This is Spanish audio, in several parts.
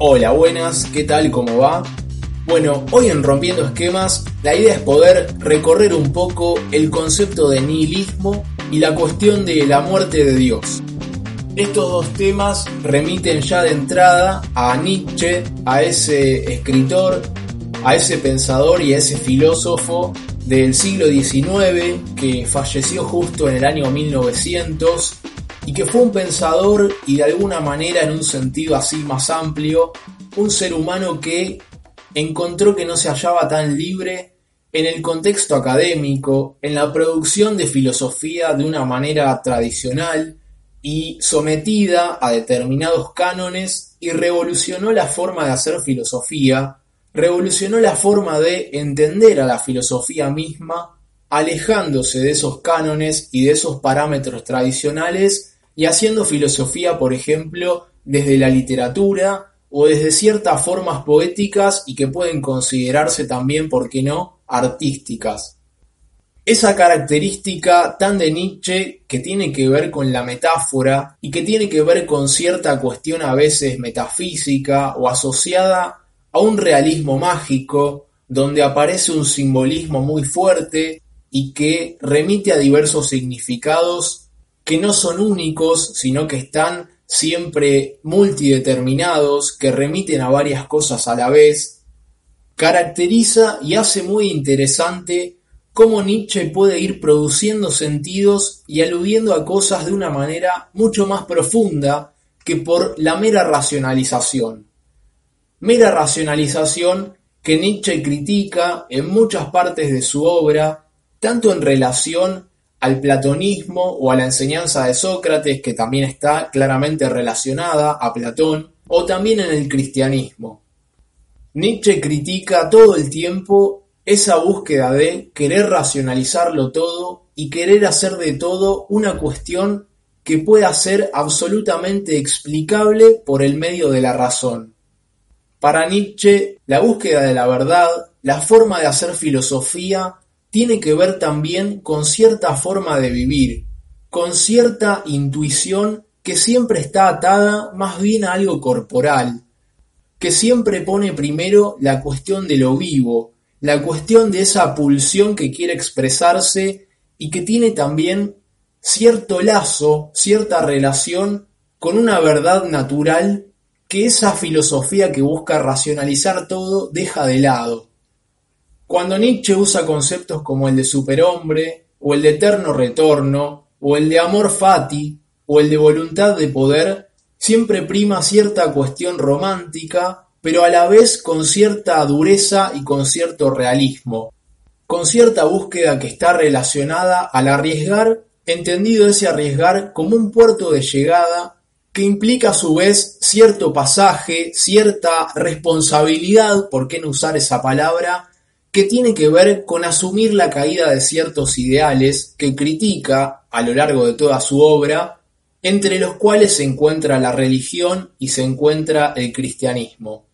Hola, buenas, ¿qué tal? ¿Cómo va? Bueno, hoy en Rompiendo Esquemas, la idea es poder recorrer un poco el concepto de nihilismo y la cuestión de la muerte de Dios. Estos dos temas remiten ya de entrada a Nietzsche, a ese escritor, a ese pensador y a ese filósofo del siglo XIX que falleció justo en el año 1900 y que fue un pensador y de alguna manera en un sentido así más amplio, un ser humano que encontró que no se hallaba tan libre en el contexto académico, en la producción de filosofía de una manera tradicional y sometida a determinados cánones y revolucionó la forma de hacer filosofía, revolucionó la forma de entender a la filosofía misma, alejándose de esos cánones y de esos parámetros tradicionales y haciendo filosofía, por ejemplo, desde la literatura o desde ciertas formas poéticas y que pueden considerarse también, ¿por qué no?, artísticas. Esa característica tan de Nietzsche que tiene que ver con la metáfora y que tiene que ver con cierta cuestión a veces metafísica o asociada a un realismo mágico, donde aparece un simbolismo muy fuerte y que remite a diversos significados que no son únicos, sino que están siempre multideterminados, que remiten a varias cosas a la vez, caracteriza y hace muy interesante cómo Nietzsche puede ir produciendo sentidos y aludiendo a cosas de una manera mucho más profunda que por la mera racionalización. Mera racionalización que Nietzsche critica en muchas partes de su obra, tanto en relación al platonismo o a la enseñanza de Sócrates, que también está claramente relacionada a Platón, o también en el cristianismo. Nietzsche critica todo el tiempo esa búsqueda de querer racionalizarlo todo y querer hacer de todo una cuestión que pueda ser absolutamente explicable por el medio de la razón. Para Nietzsche, la búsqueda de la verdad, la forma de hacer filosofía, tiene que ver también con cierta forma de vivir, con cierta intuición que siempre está atada más bien a algo corporal, que siempre pone primero la cuestión de lo vivo, la cuestión de esa pulsión que quiere expresarse y que tiene también cierto lazo, cierta relación con una verdad natural que esa filosofía que busca racionalizar todo deja de lado. Cuando Nietzsche usa conceptos como el de superhombre, o el de eterno retorno, o el de amor fati, o el de voluntad de poder, siempre prima cierta cuestión romántica, pero a la vez con cierta dureza y con cierto realismo, con cierta búsqueda que está relacionada al arriesgar, entendido ese arriesgar como un puerto de llegada que implica a su vez cierto pasaje, cierta responsabilidad, ¿por qué no usar esa palabra?, que tiene que ver con asumir la caída de ciertos ideales que critica a lo largo de toda su obra, entre los cuales se encuentra la religión y se encuentra el cristianismo.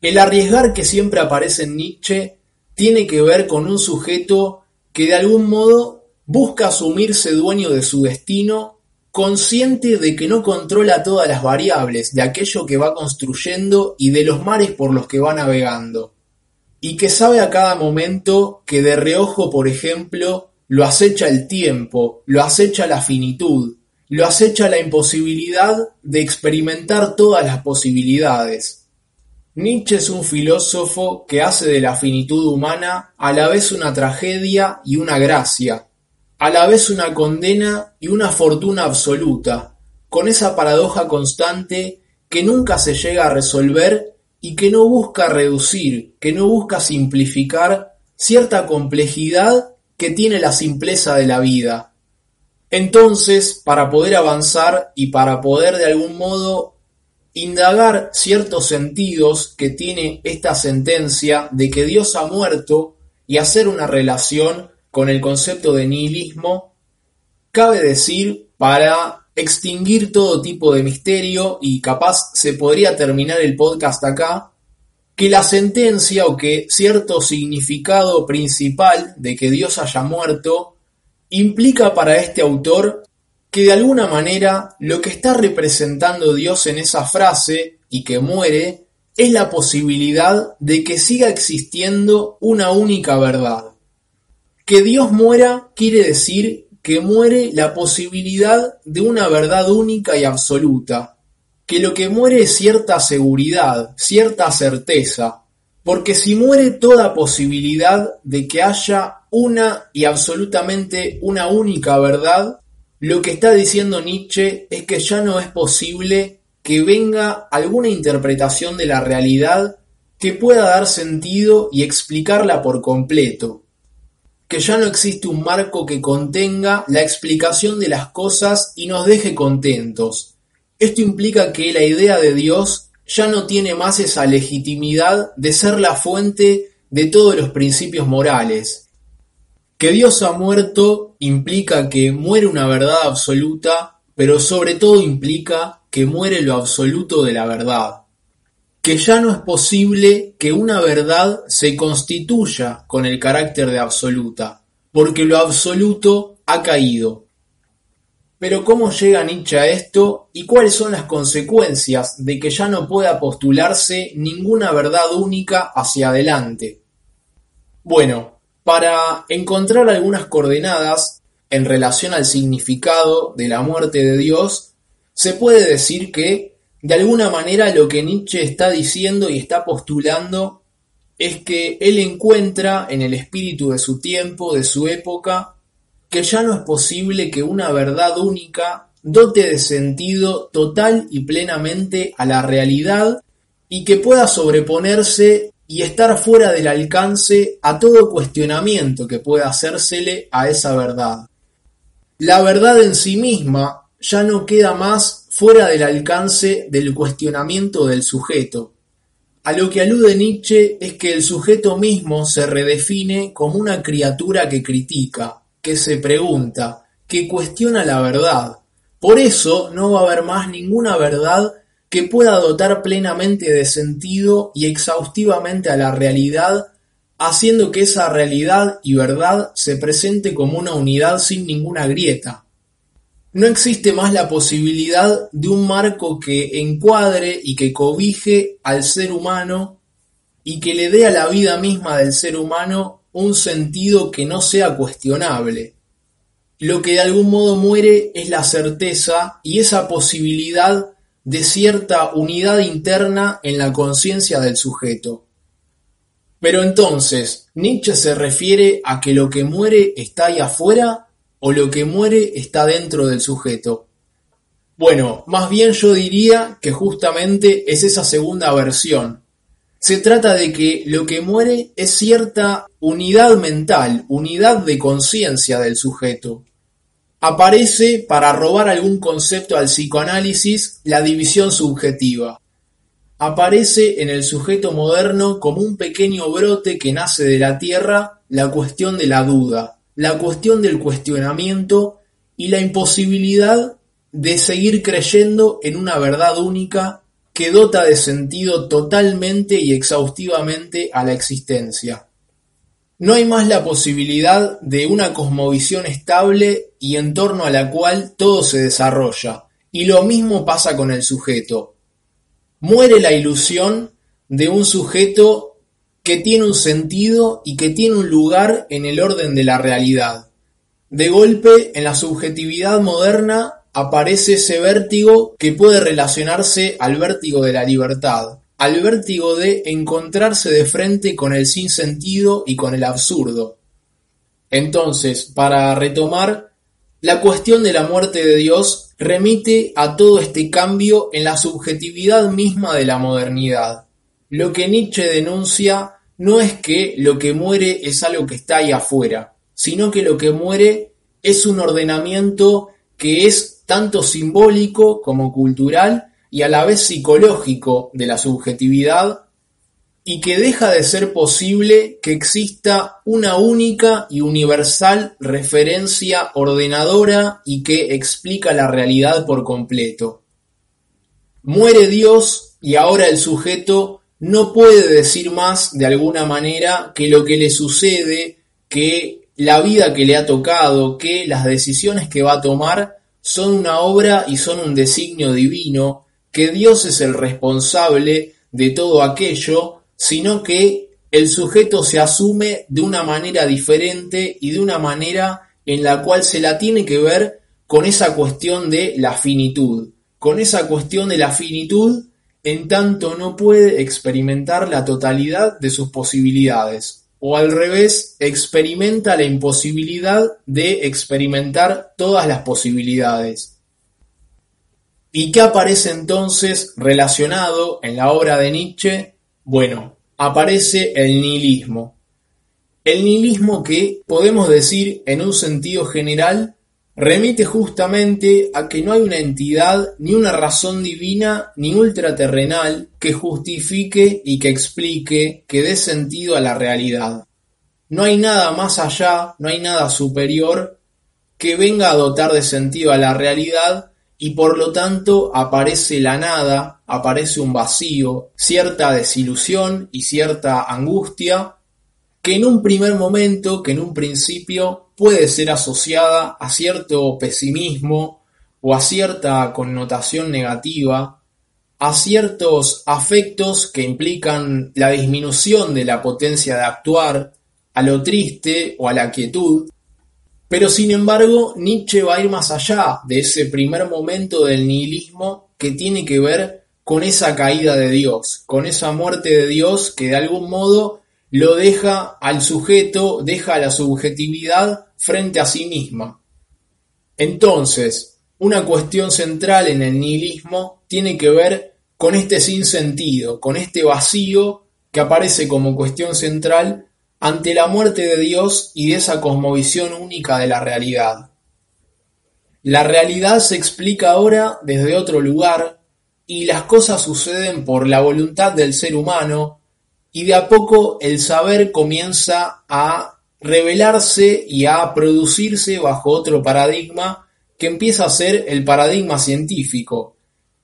El arriesgar que siempre aparece en Nietzsche tiene que ver con un sujeto que de algún modo busca asumirse dueño de su destino, consciente de que no controla todas las variables de aquello que va construyendo y de los mares por los que va navegando y que sabe a cada momento que de reojo, por ejemplo, lo acecha el tiempo, lo acecha la finitud, lo acecha la imposibilidad de experimentar todas las posibilidades. Nietzsche es un filósofo que hace de la finitud humana a la vez una tragedia y una gracia, a la vez una condena y una fortuna absoluta, con esa paradoja constante que nunca se llega a resolver y que no busca reducir, que no busca simplificar cierta complejidad que tiene la simpleza de la vida. Entonces, para poder avanzar y para poder de algún modo indagar ciertos sentidos que tiene esta sentencia de que Dios ha muerto y hacer una relación con el concepto de nihilismo, cabe decir, para extinguir todo tipo de misterio y capaz se podría terminar el podcast acá, que la sentencia o que cierto significado principal de que Dios haya muerto implica para este autor que de alguna manera lo que está representando Dios en esa frase y que muere es la posibilidad de que siga existiendo una única verdad. Que Dios muera quiere decir que muere la posibilidad de una verdad única y absoluta, que lo que muere es cierta seguridad, cierta certeza, porque si muere toda posibilidad de que haya una y absolutamente una única verdad, lo que está diciendo Nietzsche es que ya no es posible que venga alguna interpretación de la realidad que pueda dar sentido y explicarla por completo, que ya no existe un marco que contenga la explicación de las cosas y nos deje contentos, esto implica que la idea de Dios ya no tiene más esa legitimidad de ser la fuente de todos los principios morales. Que Dios ha muerto implica que muere una verdad absoluta, pero sobre todo implica que muere lo absoluto de la verdad. Que ya no es posible que una verdad se constituya con el carácter de absoluta, porque lo absoluto ha caído, pero ¿cómo llega Nietzsche a esto y cuáles son las consecuencias de que ya no pueda postularse ninguna verdad única hacia adelante? Bueno, para encontrar algunas coordenadas en relación al significado de la muerte de Dios, se puede decir que, de alguna manera, lo que Nietzsche está diciendo y está postulando es que él encuentra en el espíritu de su tiempo, de su época, que ya no es posible que una verdad única dote de sentido total y plenamente a la realidad y que pueda sobreponerse y estar fuera del alcance a todo cuestionamiento que pueda hacérsele a esa verdad. La verdad en sí misma ya no queda más fuera del alcance del cuestionamiento del sujeto. A lo que alude Nietzsche es que el sujeto mismo se redefine como una criatura que critica, que se pregunta, que cuestiona la verdad. Por eso no va a haber más ninguna verdad que pueda dotar plenamente de sentido y exhaustivamente a la realidad, haciendo que esa realidad y verdad se presente como una unidad sin ninguna grieta. No existe más la posibilidad de un marco que encuadre y que cobije al ser humano y que le dé a la vida misma del ser humano un sentido que no sea cuestionable. Lo que de algún modo muere es la certeza y esa posibilidad de cierta unidad interna en la conciencia del sujeto. Pero entonces, ¿Nietzsche se refiere a que lo que muere está ahí afuera o lo que muere está dentro del sujeto? Bueno, más bien yo diría que justamente es esa segunda versión, se trata de que lo que muere es cierta unidad mental, unidad de conciencia del sujeto. Aparece, para robar algún concepto al psicoanálisis, la división subjetiva. Aparece en el sujeto moderno como un pequeño brote que nace de la tierra la cuestión de la duda, la cuestión del cuestionamiento y la imposibilidad de seguir creyendo en una verdad única que dota de sentido totalmente y exhaustivamente a la existencia. No hay más la posibilidad de una cosmovisión estable y en torno a la cual todo se desarrolla, y lo mismo pasa con el sujeto. Muere la ilusión de un sujeto que tiene un sentido y que tiene un lugar en el orden de la realidad. De golpe, en la subjetividad moderna aparece ese vértigo que puede relacionarse al vértigo de la libertad, al vértigo de encontrarse de frente con el sinsentido y con el absurdo. Entonces, para retomar, la cuestión de la muerte de Dios remite a todo este cambio en la subjetividad misma de la modernidad. Lo que Nietzsche denuncia no es que lo que muere es algo que está ahí afuera, sino que lo que muere es un ordenamiento que es tanto simbólico como cultural y a la vez psicológico de la subjetividad y que deja de ser posible que exista una única y universal referencia ordenadora y que explica la realidad por completo. Muere Dios y ahora el sujeto no puede decir más de alguna manera que lo que le sucede, que la vida que le ha tocado, que las decisiones que va a tomar son una obra y son un designio divino, que Dios es el responsable de todo aquello sino que el sujeto se asume de una manera diferente y de una manera en la cual se la tiene que ver con esa cuestión de la finitud, con esa cuestión de la finitud en tanto no puede experimentar la totalidad de sus posibilidades, o al revés, experimenta la imposibilidad de experimentar todas las posibilidades. ¿Y qué aparece entonces relacionado en la obra de Nietzsche bueno, aparece el nihilismo. El nihilismo que, podemos decir en un sentido general, remite justamente a que no hay una entidad ni una razón divina ni ultraterrenal que justifique y que explique, que dé sentido a la realidad. No hay nada más allá, no hay nada superior que venga a dotar de sentido a la realidad y por lo tanto aparece la nada, aparece un vacío, cierta desilusión y cierta angustia que en un primer momento, que en un principio puede ser asociada a cierto pesimismo o a cierta connotación negativa, a ciertos afectos que implican la disminución de la potencia de actuar, a lo triste o a la quietud, pero sin embargo, Nietzsche va a ir más allá de ese primer momento del nihilismo que tiene que ver con esa caída de Dios, con esa muerte de Dios que de algún modo lo deja al sujeto, deja la subjetividad frente a sí misma. Entonces, una cuestión central en el nihilismo tiene que ver con este sinsentido, con este vacío que aparece como cuestión central ante la muerte de Dios y de esa cosmovisión única de la realidad. La realidad se explica ahora desde otro lugar y las cosas suceden por la voluntad del ser humano y de a poco el saber comienza a revelarse y a producirse bajo otro paradigma que empieza a ser el paradigma científico,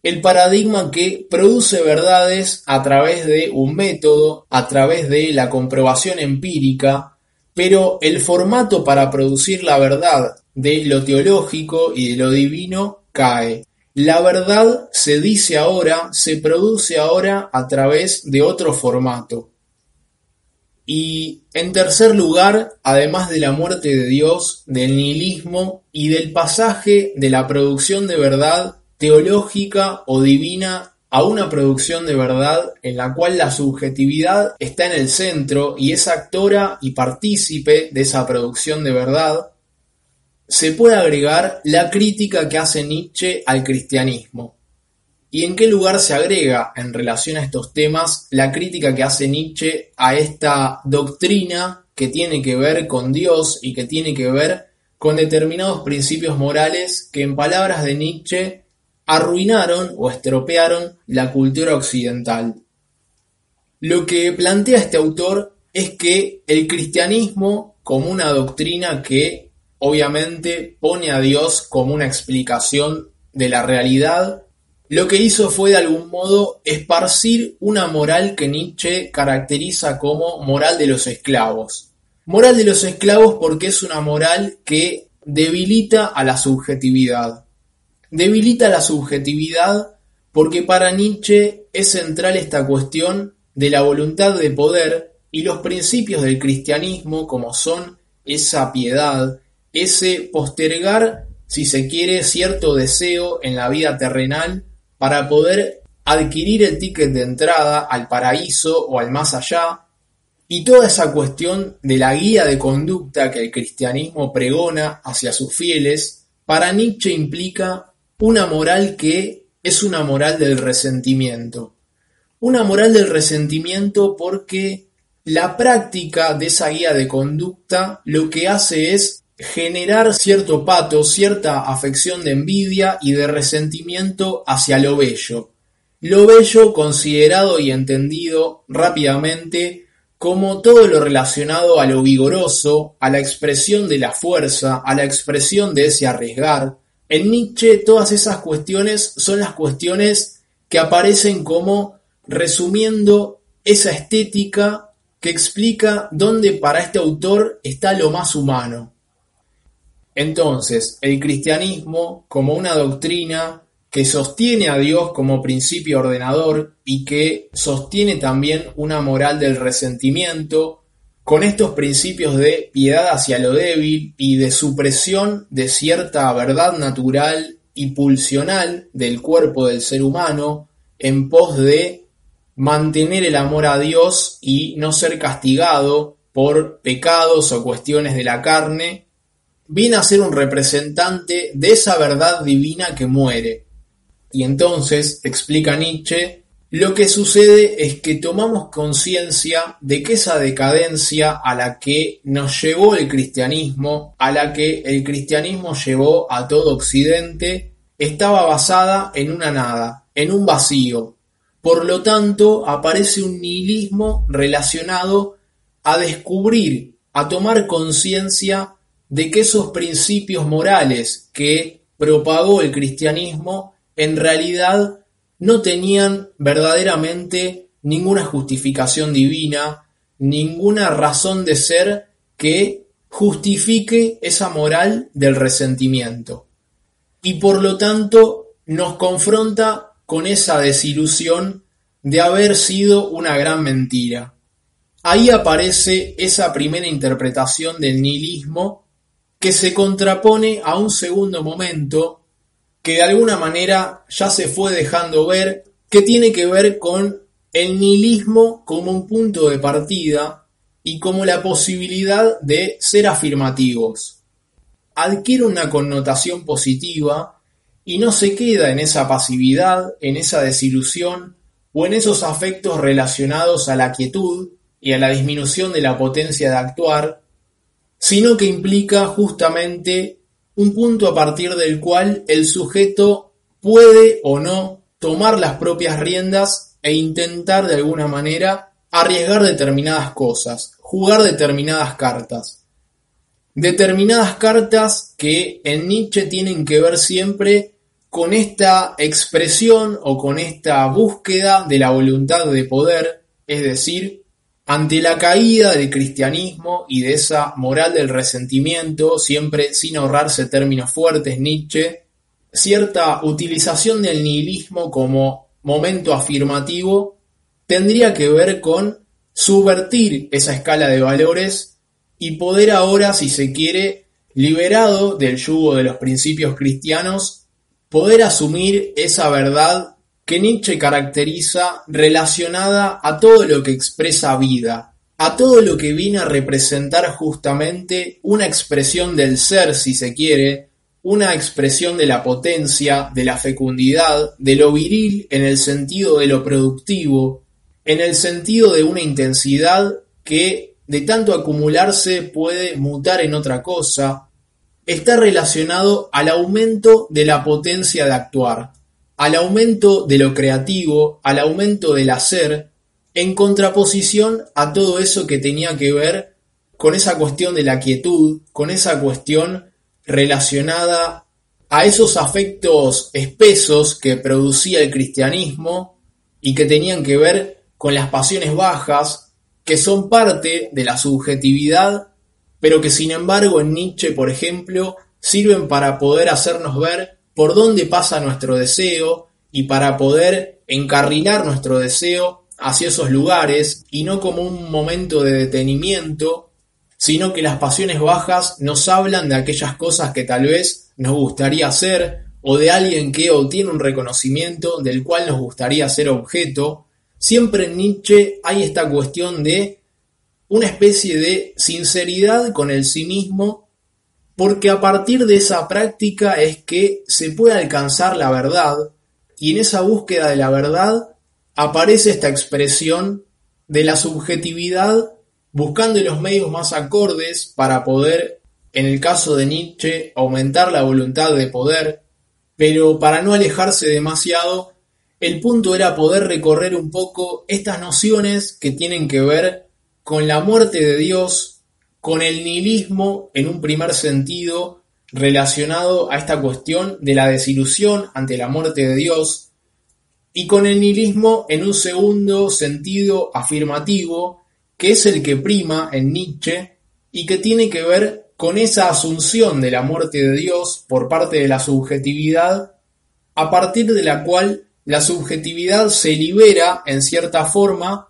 el paradigma que produce verdades a través de un método, a través de la comprobación empírica, pero el formato para producir la verdad de lo teológico y de lo divino cae. La verdad se dice ahora, se produce ahora a través de otro formato. Y en tercer lugar, además de la muerte de Dios, del nihilismo y del pasaje de la producción de verdad teológica o divina a una producción de verdad en la cual la subjetividad está en el centro y es actora y partícipe de esa producción de verdad, se puede agregar la crítica que hace Nietzsche al cristianismo. ¿Y en qué lugar se agrega en relación a estos temas la crítica que hace Nietzsche a esta doctrina que tiene que ver con Dios y que tiene que ver con determinados principios morales que en palabras de Nietzsche arruinaron o estropearon la cultura occidental. Lo que plantea este autor es que el cristianismo, como una doctrina que obviamente pone a Dios como una explicación de la realidad, lo que hizo fue de algún modo esparcir una moral que Nietzsche caracteriza como moral de los esclavos. Moral de los esclavos porque es una moral que debilita a la subjetividad debilita la subjetividad porque para Nietzsche es central esta cuestión de la voluntad de poder y los principios del cristianismo como son esa piedad, ese postergar, si se quiere, cierto deseo en la vida terrenal para poder adquirir el ticket de entrada al paraíso o al más allá, y toda esa cuestión de la guía de conducta que el cristianismo pregona hacia sus fieles, para Nietzsche implica una moral que es una moral del resentimiento. Una moral del resentimiento porque la práctica de esa guía de conducta lo que hace es generar cierto pato, cierta afección de envidia y de resentimiento hacia lo bello. Lo bello considerado y entendido rápidamente como todo lo relacionado a lo vigoroso, a la expresión de la fuerza, a la expresión de ese arriesgar. En Nietzsche todas esas cuestiones son las cuestiones que aparecen como resumiendo esa estética que explica dónde para este autor está lo más humano. Entonces, el cristianismo como una doctrina que sostiene a Dios como principio ordenador y que sostiene también una moral del resentimiento, con estos principios de piedad hacia lo débil y de supresión de cierta verdad natural y pulsional del cuerpo del ser humano en pos de mantener el amor a Dios y no ser castigado por pecados o cuestiones de la carne, viene a ser un representante de esa verdad divina que muere, y entonces, explica Nietzsche, lo que sucede es que tomamos conciencia de que esa decadencia a la que nos llevó el cristianismo, a la que el cristianismo llevó a todo Occidente, estaba basada en una nada, en un vacío. Por lo tanto, aparece un nihilismo relacionado a descubrir, a tomar conciencia de que esos principios morales que propagó el cristianismo en realidad no tenían verdaderamente ninguna justificación divina, ninguna razón de ser que justifique esa moral del resentimiento. Y por lo tanto nos confronta con esa desilusión de haber sido una gran mentira. Ahí aparece esa primera interpretación del nihilismo que se contrapone a un segundo momento que de alguna manera ya se fue dejando ver, que tiene que ver con el nihilismo como un punto de partida y como la posibilidad de ser afirmativos. Adquiere una connotación positiva y no se queda en esa pasividad, en esa desilusión o en esos afectos relacionados a la quietud y a la disminución de la potencia de actuar, sino que implica justamente un punto a partir del cual el sujeto puede o no tomar las propias riendas e intentar de alguna manera arriesgar determinadas cosas, jugar determinadas cartas. Determinadas cartas que en Nietzsche tienen que ver siempre con esta expresión o con esta búsqueda de la voluntad de poder, es decir, ante la caída del cristianismo y de esa moral del resentimiento, siempre sin ahorrarse términos fuertes, Nietzsche, cierta utilización del nihilismo como momento afirmativo tendría que ver con subvertir esa escala de valores y poder ahora, si se quiere, liberado del yugo de los principios cristianos, poder asumir esa verdad que Nietzsche caracteriza relacionada a todo lo que expresa vida, a todo lo que viene a representar justamente una expresión del ser, si se quiere, una expresión de la potencia, de la fecundidad, de lo viril en el sentido de lo productivo, en el sentido de una intensidad que de tanto acumularse puede mutar en otra cosa, está relacionado al aumento de la potencia de actuar al aumento de lo creativo, al aumento del hacer, en contraposición a todo eso que tenía que ver con esa cuestión de la quietud, con esa cuestión relacionada a esos afectos espesos que producía el cristianismo y que tenían que ver con las pasiones bajas, que son parte de la subjetividad, pero que sin embargo en Nietzsche, por ejemplo, sirven para poder hacernos ver por dónde pasa nuestro deseo y para poder encarrilar nuestro deseo hacia esos lugares y no como un momento de detenimiento, sino que las pasiones bajas nos hablan de aquellas cosas que tal vez nos gustaría hacer o de alguien que obtiene un reconocimiento del cual nos gustaría ser objeto. Siempre en Nietzsche hay esta cuestión de una especie de sinceridad con el sí mismo porque a partir de esa práctica es que se puede alcanzar la verdad y en esa búsqueda de la verdad aparece esta expresión de la subjetividad buscando los medios más acordes para poder, en el caso de Nietzsche, aumentar la voluntad de poder, pero para no alejarse demasiado, el punto era poder recorrer un poco estas nociones que tienen que ver con la muerte de Dios, con el nihilismo en un primer sentido relacionado a esta cuestión de la desilusión ante la muerte de Dios, y con el nihilismo en un segundo sentido afirmativo, que es el que prima en Nietzsche y que tiene que ver con esa asunción de la muerte de Dios por parte de la subjetividad, a partir de la cual la subjetividad se libera en cierta forma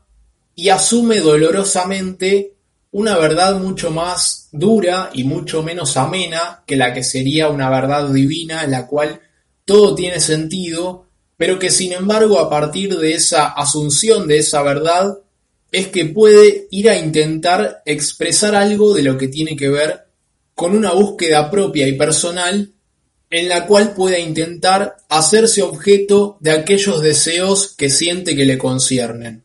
y asume dolorosamente una verdad mucho más dura y mucho menos amena que la que sería una verdad divina en la cual todo tiene sentido pero que sin embargo a partir de esa asunción de esa verdad es que puede ir a intentar expresar algo de lo que tiene que ver con una búsqueda propia y personal en la cual pueda intentar hacerse objeto de aquellos deseos que siente que le conciernen.